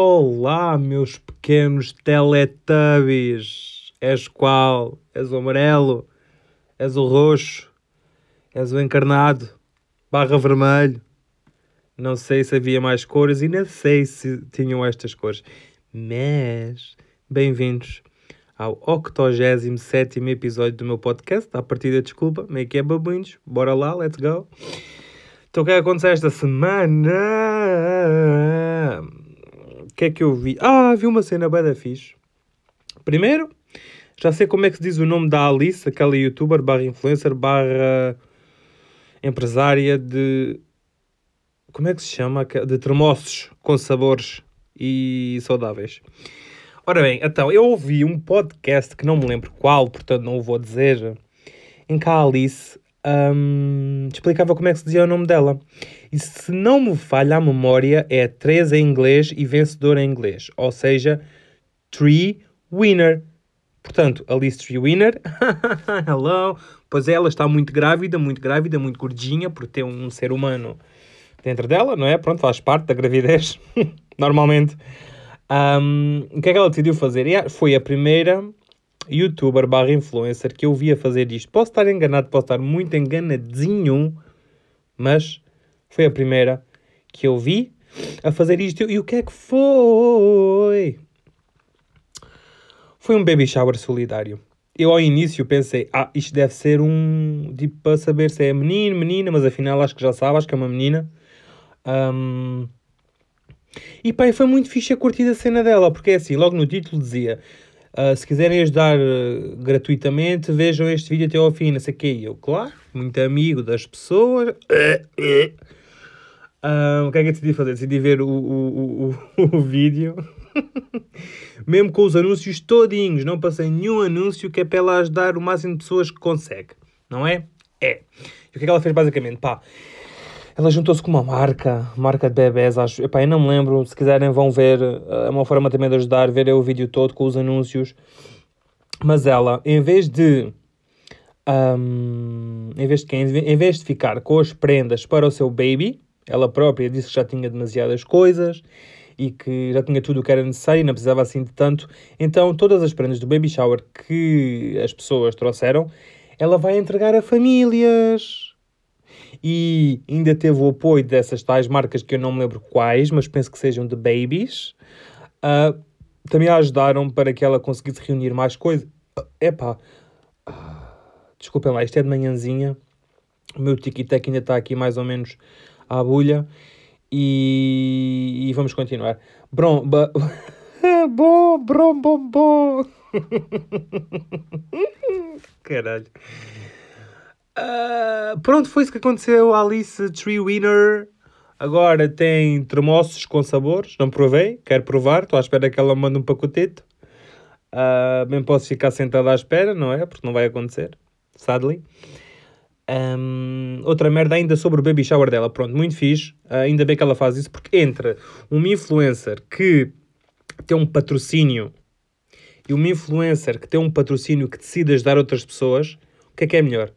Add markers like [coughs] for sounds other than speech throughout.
Olá, meus pequenos teletubbies. És qual? És o amarelo? És o roxo? És o encarnado? Barra vermelho? Não sei se havia mais cores e nem sei se tinham estas cores. Mas, bem-vindos ao 87 episódio do meu podcast. À partida, desculpa, meio que é babuinhos. Bora lá, let's go. Então, o que é que aconteceu esta semana? Que é que eu vi? Ah, vi uma cena bem da fixe. Primeiro, já sei como é que se diz o nome da Alice, aquela youtuber barra influencer barra empresária de... Como é que se chama? De termossos com sabores e saudáveis. Ora bem, então, eu ouvi um podcast que não me lembro qual, portanto não o vou dizer, em que a Alice um, explicava como é que se dizia o nome dela. E se não me falha a memória, é 3 em inglês e vencedor em inglês. Ou seja, Tree Winner. Portanto, Alice Tree Winner. [laughs] Hello. Pois é, ela está muito grávida, muito grávida, muito gordinha, por ter um ser humano dentro dela, não é? Pronto, faz parte da gravidez, [laughs] normalmente. Um, o que é que ela decidiu fazer? Foi a primeira youtuber barra influencer que eu via fazer isto. Posso estar enganado, posso estar muito enganadinho, mas foi a primeira que eu vi a fazer isto. E o que é que foi? Foi um baby shower solidário. Eu ao início pensei, ah, isto deve ser um. tipo, para saber se é menino, menina, mas afinal acho que já sabe, acho que é uma menina. Um... E pá, foi muito fixe a curtir a cena dela, porque é assim, logo no título dizia Uh, se quiserem ajudar uh, gratuitamente, vejam este vídeo até ao fim, não sei o eu, claro, muito amigo das pessoas. Uh, o que é que eu decidi fazer? Decidi ver o, o, o, o [laughs] vídeo, [laughs] mesmo com os anúncios todinhos. Não passei nenhum anúncio que é para ela ajudar o máximo de pessoas que consegue, não é? É. E o que é que ela fez basicamente? Pá, ela juntou-se com uma marca, marca de bebés, acho. Epá, eu não me lembro. Se quiserem, vão ver. É uma forma também de ajudar, ver o vídeo todo com os anúncios. Mas ela, em vez de. Um, em vez de? Em vez de ficar com as prendas para o seu baby, ela própria disse que já tinha demasiadas coisas e que já tinha tudo o que era necessário e não precisava assim de tanto. Então, todas as prendas do baby shower que as pessoas trouxeram, ela vai entregar a famílias e ainda teve o apoio dessas tais marcas que eu não me lembro quais, mas penso que sejam de babies. Uh, também a ajudaram para que ela conseguisse reunir mais coisas. Epá, uh, desculpem lá, isto é de manhãzinha. O meu tic-tac ainda está aqui mais ou menos à bulha. E, e vamos continuar. Brom, ba... [laughs] bom, brom, bom, bom. [laughs] Caralho. Uh, pronto, foi isso que aconteceu. Alice Tree Winner agora tem termossos com sabores. Não provei, quero provar. Estou à espera que ela mande um pacotete. Uh, bem posso ficar sentado à espera, não é? Porque não vai acontecer, sadly. Um, outra merda ainda sobre o baby shower dela. Pronto, muito fixe. Uh, ainda bem que ela faz isso, porque entre uma influencer que tem um patrocínio e uma influencer que tem um patrocínio que decide ajudar outras pessoas, o que é que é melhor?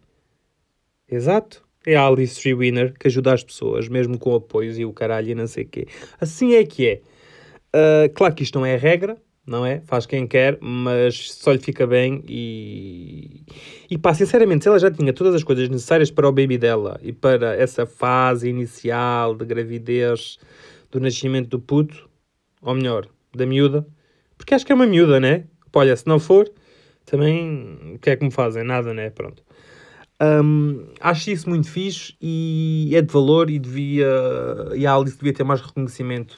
Exato. É a Alice Tree Winner que ajuda as pessoas, mesmo com apoios e o caralho e não sei o quê. Assim é que é. Uh, claro que isto não é regra, não é? Faz quem quer, mas só lhe fica bem e... E pá, sinceramente, se ela já tinha todas as coisas necessárias para o baby dela e para essa fase inicial de gravidez, do nascimento do puto, ou melhor, da miúda, porque acho que é uma miúda, né? Olha, se não for, também, o que é que me fazem? Nada, né? Pronto. Um, acho isso muito fixe e é de valor e devia. E a Alice devia ter mais reconhecimento.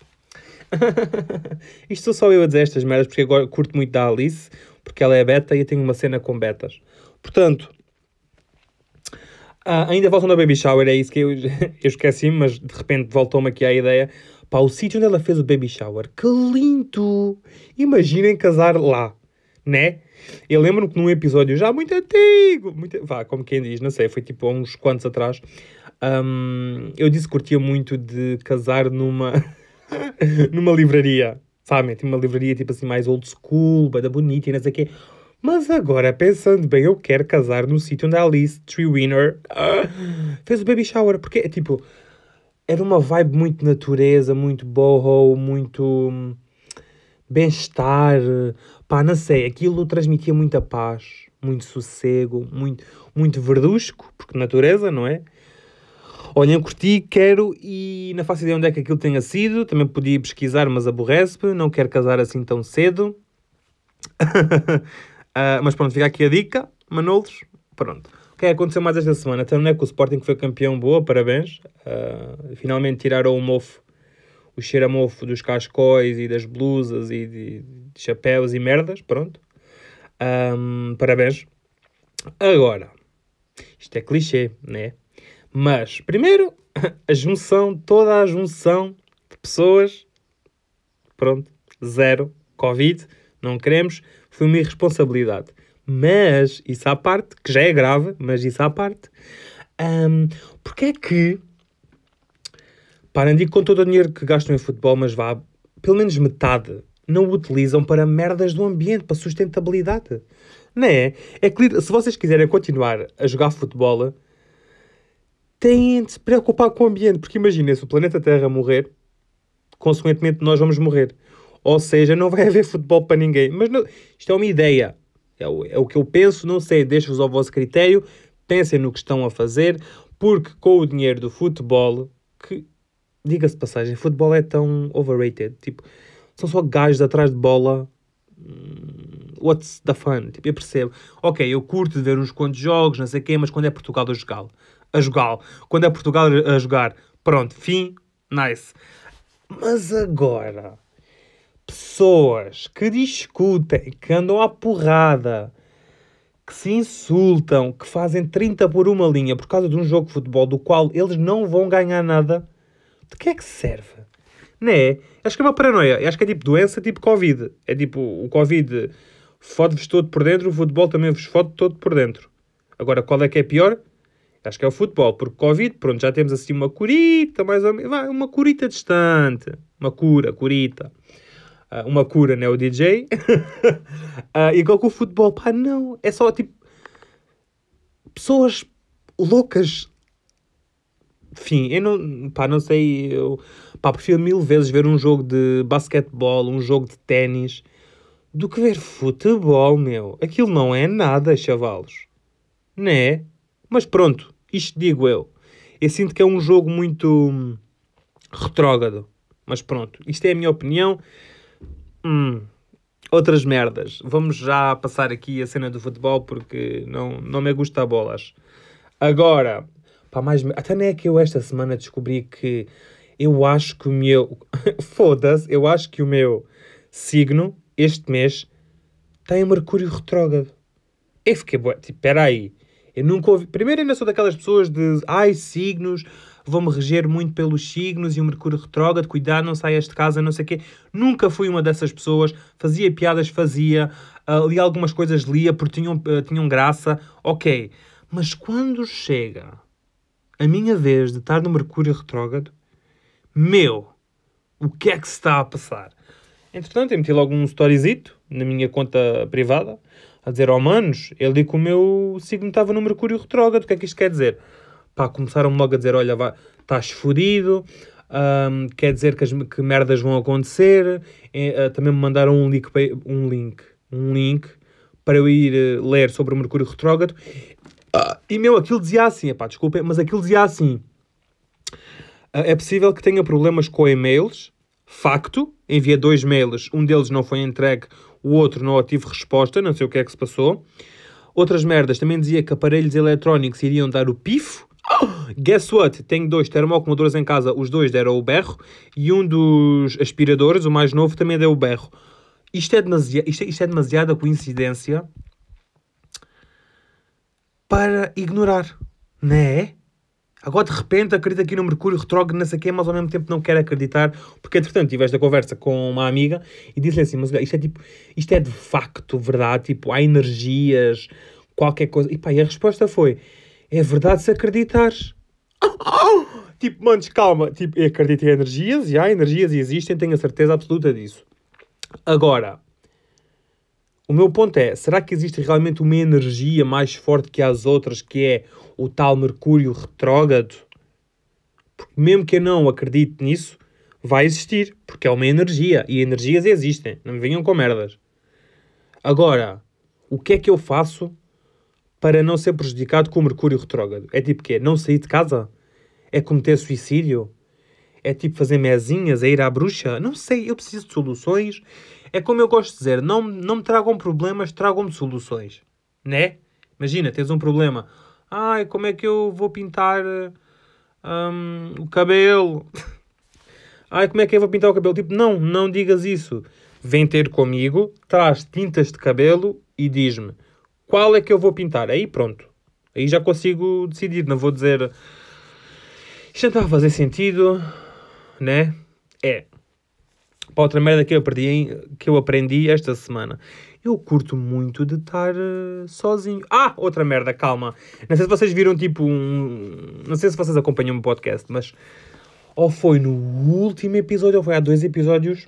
[laughs] Isto sou só eu a dizer estas merdas porque agora curto muito da Alice, porque ela é beta e eu tenho uma cena com betas. Portanto, uh, ainda voltando ao Baby Shower, é isso que eu, [laughs] eu esqueci, mas de repente voltou-me aqui à ideia. Pá, o sítio onde ela fez o Baby Shower, que lindo! Imaginem casar lá, né? Eu lembro-me que num episódio já muito antigo, muito, vá, como quem diz, não sei, foi tipo há uns quantos atrás, um, eu disse que curtia muito de casar numa, [laughs] numa livraria, sabem? Tipo uma livraria tipo assim mais old school, bada bonita e não sei o quê. Mas agora, pensando bem, eu quero casar no sítio onde a Alice Tree Winner uh, fez o baby shower, porque é tipo, era uma vibe muito natureza, muito boho, muito bem-estar, pá, não sei, aquilo transmitia muita paz, muito sossego, muito, muito verdusco, porque natureza, não é? Olhem, curti, quero e não faço ideia onde é que aquilo tenha sido. Também podia pesquisar, mas aborrece-me. Não quero casar assim tão cedo. uh, [laughs] mas pronto, fica aqui a dica. Manolos, pronto. O que é que aconteceu mais esta semana? Então não é que o Sporting foi campeão, boa, parabéns. Uh, finalmente tiraram o mofo, o cheiro a mofo dos cascóis e das blusas e de, de chapéus e merdas, pronto. Um, parabéns. Agora, isto é clichê, né? Mas, primeiro, [laughs] a junção, toda a junção de pessoas, pronto, zero, Covid, não queremos, foi uma irresponsabilidade. Mas, isso à parte, que já é grave, mas isso à parte, um, porque é que, para não digo com todo o dinheiro que gastam em futebol, mas vá, pelo menos metade, não o utilizam para merdas do ambiente, para sustentabilidade. Não é? É que se vocês quiserem continuar a jogar futebol, têm de se preocupar com o ambiente, porque imaginem, se o planeta Terra morrer, consequentemente nós vamos morrer. Ou seja, não vai [laughs] haver futebol para ninguém. Mas não, isto é uma ideia. É o, é o que eu penso, não sei, deixo-vos ao vosso critério. Pensem no que estão a fazer, porque com o dinheiro do futebol, que, diga-se passagem, futebol é tão overrated. Tipo, são só gajos atrás de bola. Hum, what's the fun? Tipo, eu percebo. Ok, eu curto de ver uns quantos jogos, não sei quê, mas quando é Portugal a jogar a jogar. Quando é Portugal a jogar, pronto, fim, nice. Mas agora, pessoas que discutem, que andam à porrada, que se insultam, que fazem 30 por uma linha por causa de um jogo de futebol do qual eles não vão ganhar nada, de que é que serve? Não é? Acho que é uma paranoia. Acho que é tipo doença, tipo Covid. É tipo, o Covid fode-vos todo por dentro, o futebol também vos fode todo por dentro. Agora, qual é que é pior? Acho que é o futebol, porque Covid, pronto, já temos assim uma curita, mais ou menos, uma curita distante. Uma cura, curita. Uh, uma cura, né? O DJ. uh, [laughs] igual com o futebol, pá, não. É só tipo. Pessoas loucas. Enfim, eu não. Pá, não sei. Eu, pá, prefiro mil vezes ver um jogo de basquetebol, um jogo de ténis, do que ver futebol, meu. Aquilo não é nada, chavalos. Né? Mas pronto, isto digo eu. Eu sinto que é um jogo muito hum, retrógrado. Mas pronto, isto é a minha opinião. Hum, outras merdas. Vamos já passar aqui a cena do futebol porque não, não me gusta bolas. Agora, pá, mais. Até nem é que eu esta semana descobri que eu acho que o meu. [laughs] Foda-se, eu acho que o meu signo, este mês, tem Mercúrio retrógrado. Eu fiquei. Tipo, espera aí. Eu nunca ouvi. Primeiro, ainda sou daquelas pessoas de. Ai, signos, vou-me reger muito pelos signos e o Mercúrio retrógrado, cuidado, não saias de casa, não sei o quê. Nunca fui uma dessas pessoas. Fazia piadas, fazia. Uh, li algumas coisas, lia porque tinham, uh, tinham graça. Ok. Mas quando chega a minha vez de estar no Mercúrio retrógrado, meu, o que é que se está a passar? Entretanto, eu meti logo um storyzito na minha conta privada a dizer, oh manos, ele que o meu signo estava no Mercúrio retrógrado, o que é que isto quer dizer? Pá, começaram logo a dizer, olha, estás fodido, quer dizer que, as, que merdas vão acontecer, uh, também me mandaram um link, um link, um link para eu ir uh, ler sobre o Mercúrio retrógrado, uh, e meu, aquilo dizia assim, pá, desculpem, mas aquilo dizia assim, ah, é possível que tenha problemas com e-mails, facto, envia dois mails, um deles não foi entregue, o outro não tive resposta, não sei o que é que se passou. Outras merdas, também dizia que aparelhos eletrónicos iriam dar o pifo. Guess what? Tenho dois termoacumuladores em casa, os dois deram o berro, e um dos aspiradores, o mais novo, também deu o berro. Isto é, demasiado, isto é, isto é demasiada coincidência para ignorar, não é? Agora de repente acredita aqui no Mercúrio retrógrado, não sei quê, mas ao mesmo tempo não quer acreditar, porque entretanto tive esta conversa com uma amiga e disse-lhe assim, mas isto é tipo, isto é de facto verdade, tipo, há energias, qualquer coisa. E pá, e a resposta foi, é verdade se acreditares. [laughs] tipo, manos, calma, tipo, acredito em energias, e há energias e existem, tenho a certeza absoluta disso. Agora, o meu ponto é, será que existe realmente uma energia mais forte que as outras, que é o tal Mercúrio retrógrado? Porque mesmo que eu não acredite nisso, vai existir, porque é uma energia, e energias existem, não me venham com merdas. Agora, o que é que eu faço para não ser prejudicado com o Mercúrio retrógrado? É tipo quê? Não sair de casa? É cometer suicídio? É tipo fazer mezinhas, é ir à bruxa? Não sei, eu preciso de soluções. É como eu gosto de dizer, não, não me tragam problemas, tragam-me soluções. Né? Imagina, tens um problema. Ai, como é que eu vou pintar hum, o cabelo? [laughs] Ai, como é que eu vou pintar o cabelo? Tipo, não, não digas isso. Vem ter comigo, traz tintas de cabelo e diz-me qual é que eu vou pintar. Aí pronto. Aí já consigo decidir. Não vou dizer isto não está a fazer sentido, né? É. Para outra merda que eu, aprendi, que eu aprendi esta semana. Eu curto muito de estar uh, sozinho. Ah, outra merda, calma. Não sei se vocês viram tipo um. Não sei se vocês acompanham o podcast, mas. Ou foi no último episódio, ou foi há dois episódios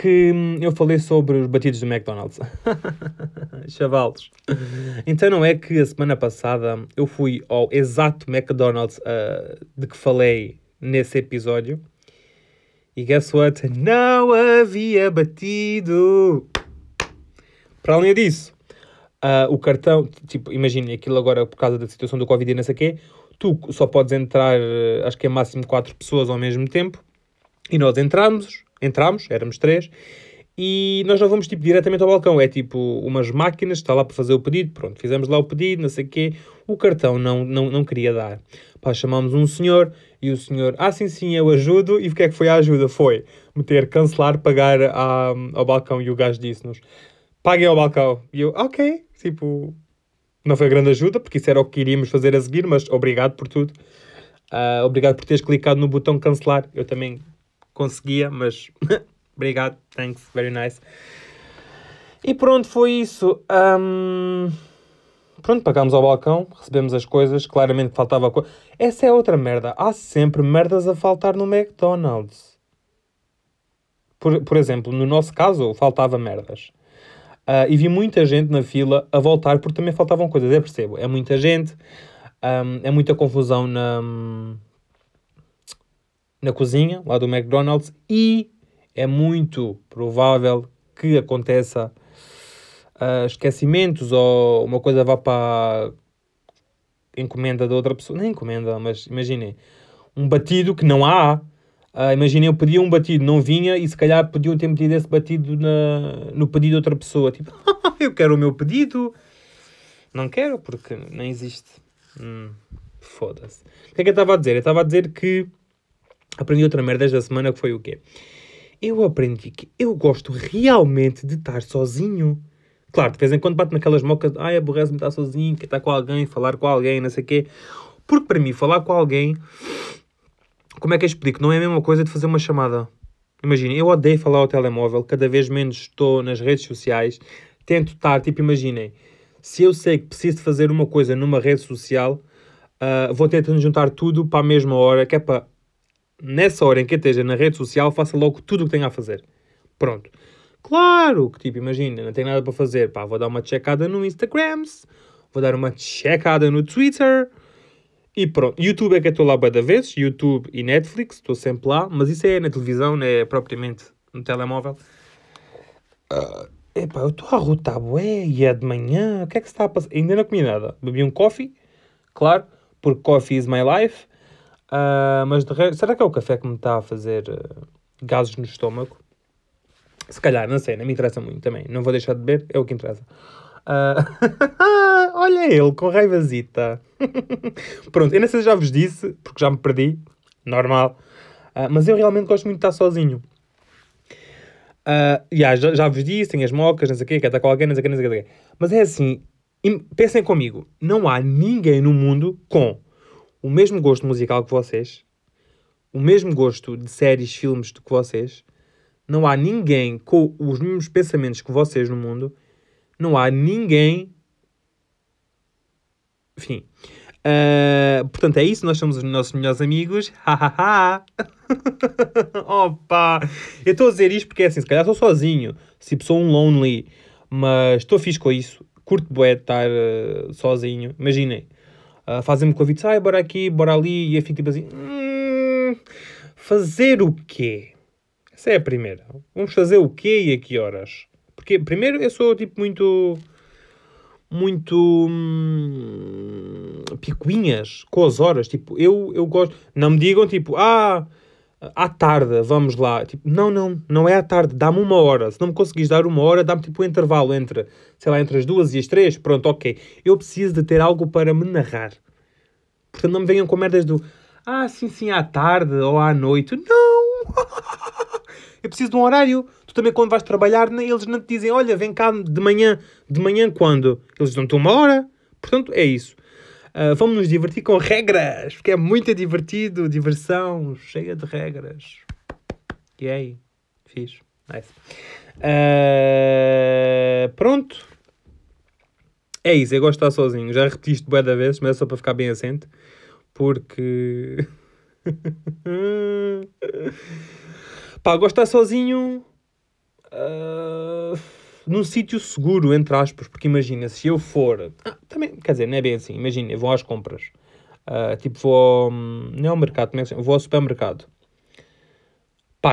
que hum, eu falei sobre os batidos do McDonald's. [laughs] Chavalos. Então não é que a semana passada eu fui ao exato McDonald's uh, de que falei nesse episódio. E guess what? Não havia batido. Para além disso, uh, o cartão, tipo, imagine aquilo agora por causa da situação do Covid e não sei o quê, tu só podes entrar, acho que é máximo 4 pessoas ao mesmo tempo. E nós entramos, entramos, éramos três, e nós não vamos tipo diretamente ao balcão, é tipo umas máquinas, está lá para fazer o pedido, pronto, fizemos lá o pedido, não sei o quê, o cartão não, não, não queria dar. Pá, chamámos um senhor e o senhor, ah sim sim, eu ajudo, e o que é que foi a ajuda? Foi meter, cancelar, pagar a, ao balcão, e o gajo disse-nos, paguem ao balcão. E eu, ok, tipo, não foi grande ajuda, porque isso era o que iríamos fazer a seguir, mas obrigado por tudo. Uh, obrigado por teres clicado no botão cancelar. Eu também conseguia, mas [laughs] obrigado, thanks, very nice. E pronto, foi isso. Um... Pronto, pagámos ao balcão, recebemos as coisas, claramente faltava coisa. Essa é outra merda. Há sempre merdas a faltar no McDonald's. Por, por exemplo, no nosso caso, faltava merdas. Uh, e vi muita gente na fila a voltar porque também faltavam coisas. Eu percebo, é muita gente, um, é muita confusão na, na cozinha, lá do McDonald's, e é muito provável que aconteça uh, esquecimentos ou uma coisa vá para encomenda de outra pessoa. Nem encomenda, mas imaginem, um batido que não há. Uh, imaginem, eu pedia um batido, não vinha e se calhar podiam ter metido esse batido na, no pedido de outra pessoa. Tipo, [laughs] eu quero o meu pedido. Não quero porque não existe. Hum, Foda-se. O que é que eu estava a dizer? Eu estava a dizer que aprendi outra merda esta semana que foi o quê? Eu aprendi que eu gosto realmente de estar sozinho. Claro, de vez em quando bate naquelas mocas, ai, aborrece-me estar sozinho, quer estar com alguém, falar com alguém, não sei o quê. Porque para mim, falar com alguém, como é que eu explico? Não é a mesma coisa de fazer uma chamada. Imaginem, eu odeio falar ao telemóvel, cada vez menos estou nas redes sociais, tento estar, tipo, imaginem, se eu sei que preciso fazer uma coisa numa rede social, uh, vou tentando juntar tudo para a mesma hora, que é para nessa hora em que esteja na rede social, faça logo tudo o que tenha a fazer. Pronto. Claro que, tipo, imagina, não tenho nada para fazer. Pá, vou dar uma checada no Instagram, vou dar uma checada no Twitter e pronto. YouTube é que eu estou lá bué da vez, YouTube e Netflix, estou sempre lá, mas isso é na televisão, não é propriamente no telemóvel. Uh, epá, eu estou a rotar bué e é de manhã, o que é que se está a passar? Ainda não comi nada. Bebi um coffee, claro, porque coffee is my life. Uh, mas de resto, será que é o café que me está a fazer uh, gases no estômago? Se calhar, não sei, não me interessa muito também. Não vou deixar de beber, é o que interessa. Uh... [laughs] Olha ele, com raivazita. [laughs] Pronto, eu não sei se já vos disse, porque já me perdi, normal. Uh, mas eu realmente gosto muito de estar sozinho. Uh, yeah, já, já vos disse, tem as mocas, não sei o quê, quer estar com alguém, não sei o quê, não sei o quê. Mas é assim, pensem comigo, não há ninguém no mundo com o mesmo gosto musical que vocês, o mesmo gosto de séries, filmes do que vocês, não há ninguém com os mesmos pensamentos que vocês no mundo, não há ninguém. Enfim. Uh, portanto, é isso. Nós somos os nossos melhores amigos. [laughs] [laughs] Opa! Eu estou a dizer isto porque é assim, se calhar estou sozinho. Tipo, sou um lonely. Mas estou fixe com isso. Curto bué de estar uh, sozinho. Imaginem uh, fazem-me convites, ai, bora aqui, bora ali, e eu fico tipo assim, hum, Fazer o quê? Essa é a primeira. Vamos fazer o quê e a que horas? Porque, primeiro, eu sou, tipo, muito... Muito... Hum, picuinhas com as horas. Tipo, eu, eu gosto... Não me digam, tipo, ah à tarde, vamos lá. Tipo, não, não, não é à tarde, dá-me uma hora. Se não me conseguires dar uma hora, dá-me tipo um intervalo entre, sei lá, entre as duas e as três. Pronto, ok. Eu preciso de ter algo para me narrar. Portanto, não me venham com merdas do ah, sim, sim, à tarde ou à noite. Não! [laughs] Eu preciso de um horário. Tu também, quando vais trabalhar, eles não te dizem, olha, vem cá de manhã. De manhã quando? Eles dão-te uma hora. Portanto, é isso. Uh, vamos nos divertir com regras, porque é muito divertido, diversão, cheia de regras. Aí, fiz. Nice. Uh, pronto. É isso, eu gosto de estar sozinho. Já repeti isto bué da vez, mas é só para ficar bem assente. Porque... [laughs] Pá, gosto de estar sozinho... Uh num sítio seguro, entre aspas, porque imagina, se eu for. Ah, também, quer dizer, não é bem assim. Imagina, eu vou às compras. Uh, tipo, vou ao. Não é ao mercado, como é que Vou ao supermercado. Pá,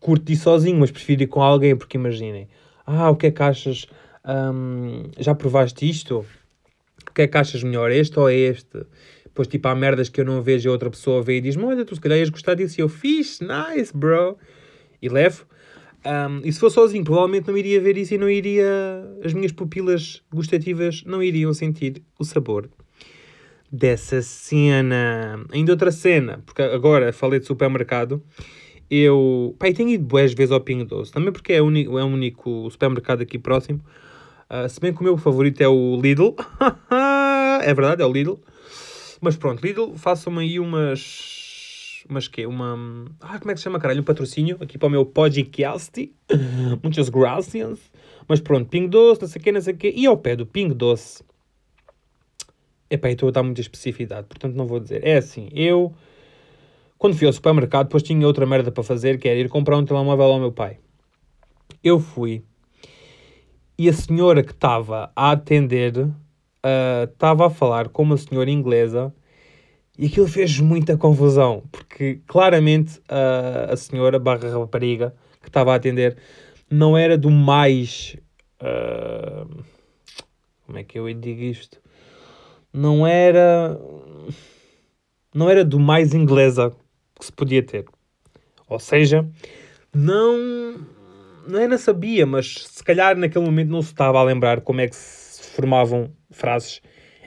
curto ir sozinho, mas prefiro ir com alguém, porque imaginem. Ah, o que é que achas? Um, já provaste isto? O que é que achas melhor, este ou este? Depois, tipo, há merdas que eu não vejo e outra pessoa vê e diz-me: Olha, tu se calhar ias gostar disso. E eu fiz, nice, bro. E levo. Um, e se fosse sozinho, provavelmente não iria ver isso e não iria. As minhas pupilas gustativas não iriam sentir o sabor dessa cena. Ainda outra cena, porque agora falei de supermercado. Eu, eu tenho ido boas vezes ao Pingo Doce, também porque é, único, é o único supermercado aqui próximo. Uh, se bem que o meu favorito é o Lidl. [laughs] é verdade, é o Lidl. Mas pronto, Lidl, façam-me aí umas mas que uma. Ah, como é que se chama, caralho? Um patrocínio aqui para o meu podcast. [coughs] Muitas gracias. Mas pronto, Ping Doce, não sei o quê, não sei o quê. E ao pé do Ping Doce. Epá, estou a dar muita especificidade, portanto não vou dizer. É assim, eu. Quando fui ao supermercado, depois tinha outra merda para fazer, que era ir comprar um telemóvel ao meu pai. Eu fui. E a senhora que estava a atender estava uh, a falar com uma senhora inglesa e aquilo fez muita confusão, porque claramente a, a senhora barra rapariga que estava a atender não era do mais. Uh, como é que eu digo isto? Não era. Não era do mais inglesa que se podia ter. Ou seja, não. Não era sabia, mas se calhar naquele momento não se estava a lembrar como é que se formavam frases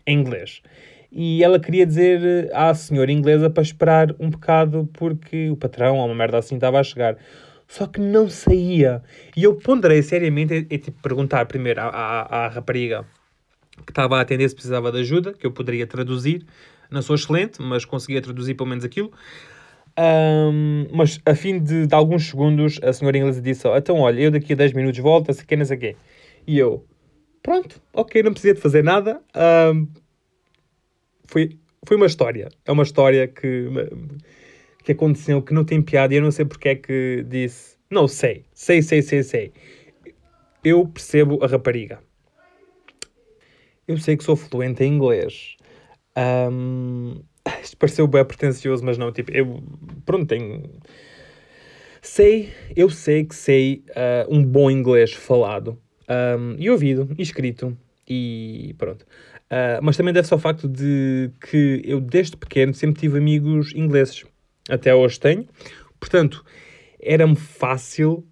em inglês e ela queria dizer eh, à senhora inglesa para esperar um bocado porque o patrão ou uma merda assim estava a chegar. Só que não saía. E eu ponderei seriamente e, e tipo, perguntar primeiro à, à, à, rapariga que estava a atender se precisava de ajuda, que eu poderia traduzir. Não sou excelente, mas conseguia traduzir pelo menos aquilo. Um, mas a fim de, de, alguns segundos, a senhora inglesa disse: oh, Então, olha, eu daqui a 10 minutos volto, sei que, não sei o quê. E eu, pronto, ok, não precisei de fazer nada. Um, foi, foi uma história. É uma história que, que aconteceu, que não tem piada e eu não sei porque é que disse. Não sei, sei, sei, sei, sei. Eu percebo a rapariga. Eu sei que sou fluente em inglês. Um, [laughs] isto pareceu bem pretencioso, mas não, tipo, eu, pronto, tenho... Sei, eu sei que sei uh, um bom inglês falado um, e ouvido e escrito e pronto. Uh, mas também deve-se ao facto de que eu, desde pequeno, sempre tive amigos ingleses. Até hoje tenho. Portanto, era-me fácil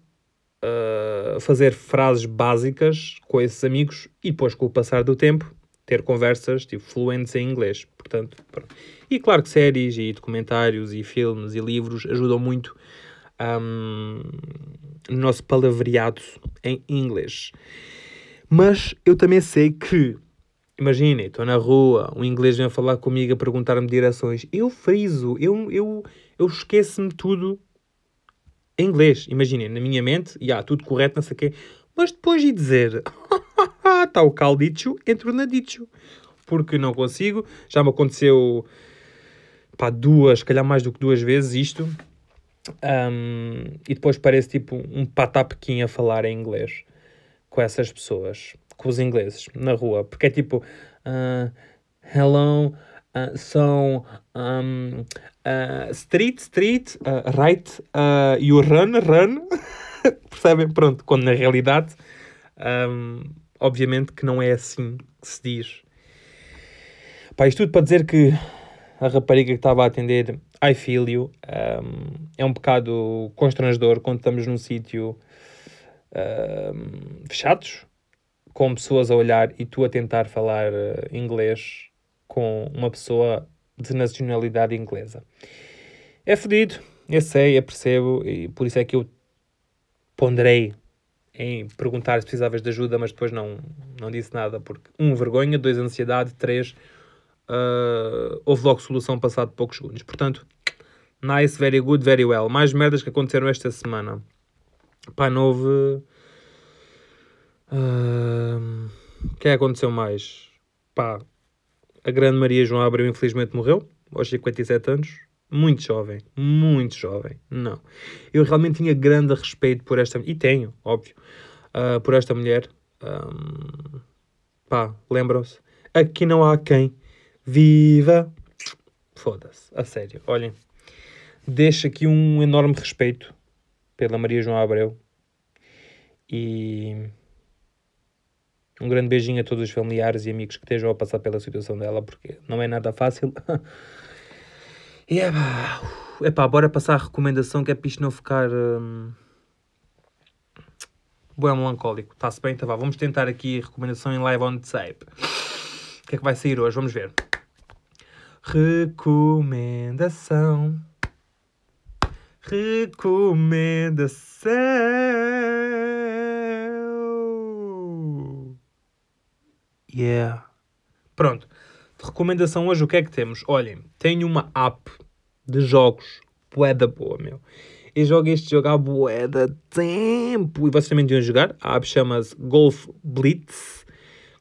uh, fazer frases básicas com esses amigos e depois, com o passar do tempo, ter conversas tipo, fluentes em inglês. Portanto, pronto. E claro que séries e documentários e filmes e livros ajudam muito um, no nosso palavreado em inglês. Mas eu também sei que Imaginem, estou na rua, um inglês vem falar comigo a perguntar-me direções. Eu friso, eu, eu, eu esqueço-me tudo em inglês. Imaginem, na minha mente, já, yeah, tudo correto, não sei o quê. Mas depois de dizer, está [laughs] o caldicho, entro na dicho. Porque não consigo. Já me aconteceu, pá, duas, calhar mais do que duas vezes isto. Um, e depois parece tipo um patapequim a falar em inglês com essas pessoas com os ingleses na rua, porque é tipo uh, hello, uh, são um, uh, street, street, right, uh, you run, run. [laughs] Percebem? Pronto, quando na realidade, um, obviamente que não é assim que se diz. Pá, isto tudo para dizer que a rapariga que estava a atender, I feel you, um, é um bocado constrangedor quando estamos num sítio um, fechados, com pessoas a olhar e tu a tentar falar uh, inglês com uma pessoa de nacionalidade inglesa. É fedido, eu sei, eu percebo, e por isso é que eu ponderei em perguntar se precisavas de ajuda, mas depois não, não disse nada, porque, um, vergonha, dois, ansiedade, três, uh, houve logo solução passado poucos segundos. Portanto, nice, very good, very well. Mais merdas que aconteceram esta semana. Pá, não houve... Uh, que é que aconteceu mais? Pá, a grande Maria João Abreu infelizmente morreu, aos 57 anos. Muito jovem, muito jovem. Não. Eu realmente tinha grande respeito por esta... E tenho, óbvio. Uh, por esta mulher. Um, pá, lembram-se? Aqui não há quem viva. Foda-se, a sério. Olhem, deixo aqui um enorme respeito pela Maria João Abreu. E um grande beijinho a todos os familiares e amigos que estejam a passar pela situação dela, porque não é nada fácil. [laughs] e é pá, é pá, bora passar a recomendação que é para isto não ficar. Hum, melancólico. Está-se bem? Vá. Vamos tentar aqui a recomendação em live on tape. O que é que vai sair hoje? Vamos ver. Recomendação. Recomendação. Yeah. Pronto. De recomendação hoje, o que é que temos? Olhem, tenho uma app de jogos bué da boa, meu. Eu jogo este jogo há bué da tempo. E vocês também deviam jogar. A app chama-se Golf Blitz.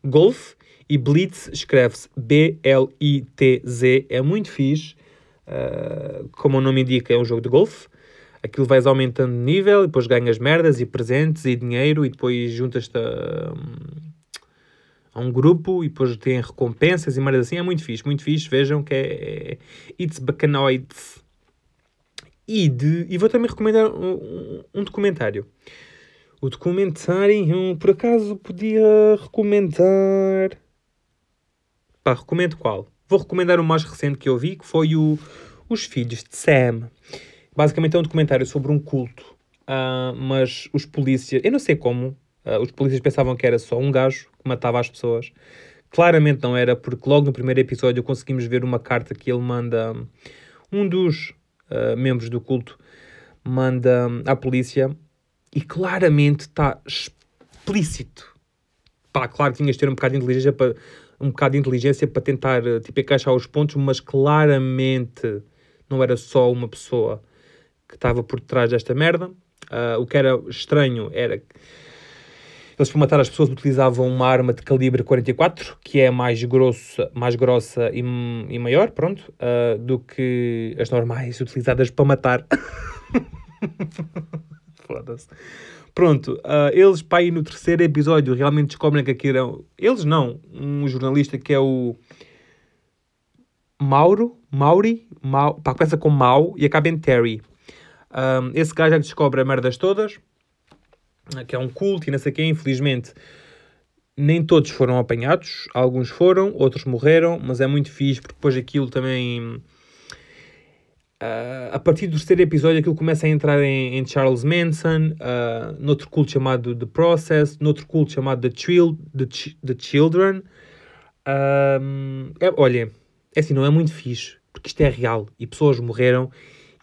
Golf. E Blitz escreve-se B-L-I-T-Z. É muito fixe. Uh, como o nome indica, é um jogo de golfe. Aquilo vais aumentando de nível, e depois ganhas merdas e presentes e dinheiro, e depois juntas-te a, a, um grupo, e depois tem recompensas e merdas assim. É muito fixe, muito fixe. Vejam que é, é It's Bacanoid. E, de, e vou também recomendar um, um documentário. O documentário, por acaso, podia recomendar. Pá, recomendo qual? Vou recomendar o mais recente que eu vi, que foi o Os Filhos de Sam. Basicamente é um documentário sobre um culto, uh, mas os polícias, eu não sei como, uh, os polícias pensavam que era só um gajo que matava as pessoas. Claramente não era, porque logo no primeiro episódio conseguimos ver uma carta que ele manda, um dos uh, membros do culto, manda à polícia e claramente está explícito. Pá, claro que tinhas de ter um bocado de inteligência para um bocado de inteligência para tentar tipo, encaixar os pontos, mas claramente não era só uma pessoa que estava por trás desta merda. Uh, o que era estranho era que eles para matar as pessoas utilizavam uma arma de calibre 44, que é mais grossa, mais grossa e, e maior, pronto, uh, do que as normais utilizadas para matar. [laughs] Foda-se. Pronto, uh, eles, para ir no terceiro episódio, realmente descobrem que aquilo era... Eles não, um jornalista que é o... Mauro, Mauri, Mau, pá, começa com Mau e acaba em Terry. Um, esse gajo é que descobre as merdas todas, que é um culto e não sei quem, infelizmente nem todos foram apanhados, alguns foram, outros morreram, mas é muito fixe porque depois aquilo também Uh, a partir do terceiro episódio, aquilo começa a entrar em, em Charles Manson, uh, noutro culto chamado The Process, noutro culto chamado The, Chil The, Ch The Children. Uh, é, olha, é assim, não é muito fixe, porque isto é real e pessoas morreram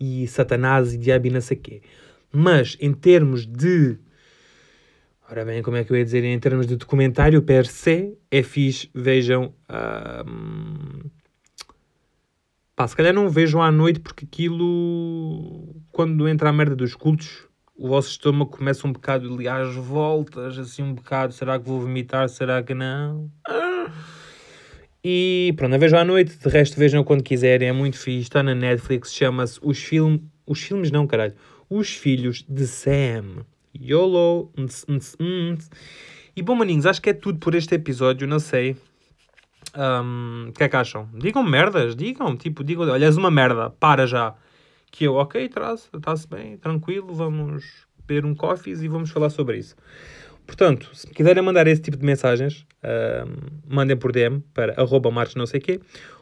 e Satanás e diabo e não sei quê. Mas em termos de. Ora bem, como é que eu ia dizer? Em termos de documentário per se, é fixe. Vejam. Uh, Pá, se calhar não vejam à noite porque aquilo, quando entra a merda dos cultos, o vosso estômago começa um bocado ali às voltas, assim um bocado, será que vou vomitar, será que não? E pronto, a vejam à noite, de resto vejam quando quiserem, é muito fixe, está na Netflix, chama-se Os Filmes, os filmes não caralho, Os Filhos de Sam. YOLO. E bom maninhos, acho que é tudo por este episódio, não sei. Um, o que é que acham? Digam merdas, digam, tipo, digam, olha, és uma merda, para já. Que eu, ok, traz, está-se bem, tranquilo, vamos beber um coffees e vamos falar sobre isso. Portanto, se quiserem mandar esse tipo de mensagens, um, mandem por DM para arroba marcos não sei quê,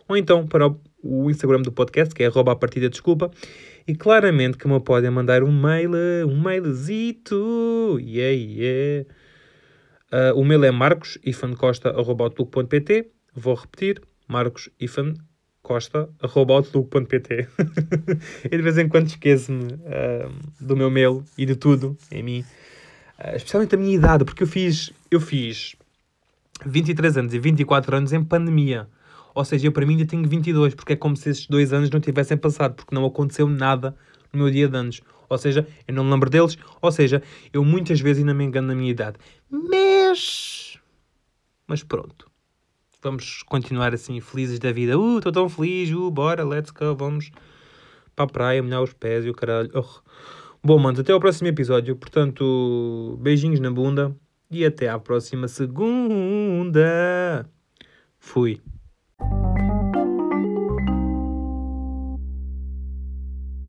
ou então para o, o Instagram do podcast, que é arroba a partida desculpa, e claramente que me podem mandar um mail, um mailzito, yeah, yeah. Uh, o mail é marcosifancosta.outlook.pt Vou repetir, marcosifancosta.outlook.pt [laughs] E de vez em quando esqueço-me uh, do meu mail e de tudo em mim. Uh, especialmente a minha idade, porque eu fiz, eu fiz 23 anos e 24 anos em pandemia. Ou seja, eu para mim ainda tenho 22, porque é como se esses dois anos não tivessem passado, porque não aconteceu nada no meu dia de anos. Ou seja, eu não me lembro deles. Ou seja, eu muitas vezes ainda me engano na minha idade. Mas. Mas pronto. Vamos continuar assim, felizes da vida. Uh, estou tão feliz. Uh, bora, let's go. Vamos para a praia, molhar os pés e o caralho. Oh. Bom, manos, até ao próximo episódio. Portanto, beijinhos na bunda. E até à próxima segunda. Fui.